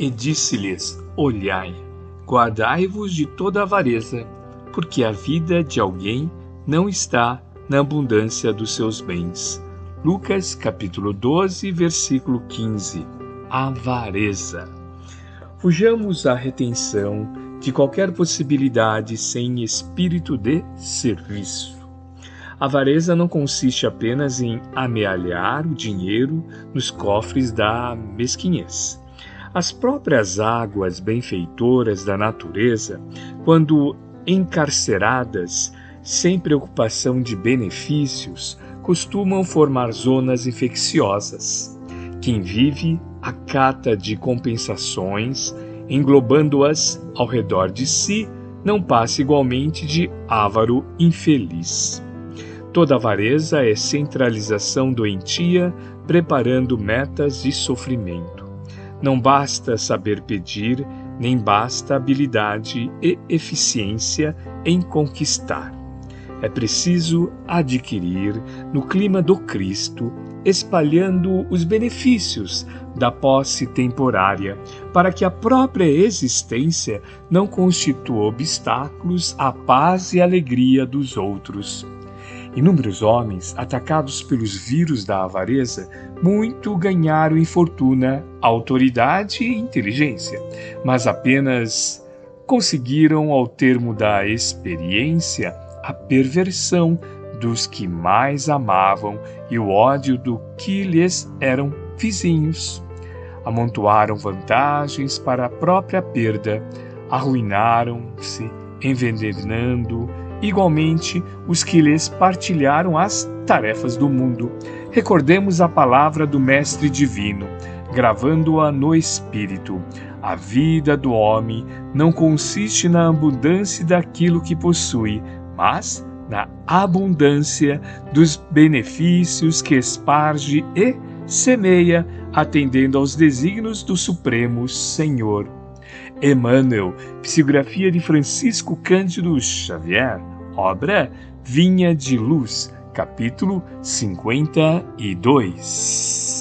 E disse-lhes: Olhai, guardai-vos de toda avareza, porque a vida de alguém não está na abundância dos seus bens. Lucas capítulo 12, versículo 15. Avareza. Fujamos à retenção de qualquer possibilidade sem espírito de serviço. A avareza não consiste apenas em amealhar o dinheiro nos cofres da mesquinhez. As próprias águas benfeitoras da natureza, quando encarceradas, sem preocupação de benefícios, costumam formar zonas infecciosas. Quem vive acata de compensações, englobando-as ao redor de si, não passa igualmente de avaro infeliz. Toda avareza é centralização doentia, preparando metas de sofrimento. Não basta saber pedir, nem basta habilidade e eficiência em conquistar. É preciso adquirir, no clima do Cristo, espalhando os benefícios da posse temporária, para que a própria existência não constitua obstáculos à paz e alegria dos outros. Inúmeros homens, atacados pelos vírus da avareza, muito ganharam em fortuna, autoridade e inteligência, mas apenas conseguiram, ao termo da experiência, a perversão dos que mais amavam e o ódio do que lhes eram vizinhos. Amontoaram vantagens para a própria perda, arruinaram-se, envenenando igualmente os que lhes partilharam as tarefas do mundo. Recordemos a palavra do Mestre Divino, gravando-a no Espírito. A vida do homem não consiste na abundância daquilo que possui, mas na abundância dos benefícios que esparge e semeia, atendendo aos desígnios do Supremo Senhor. Emmanuel, psicografia de Francisco Cândido Xavier, obra Vinha de Luz, capítulo 52.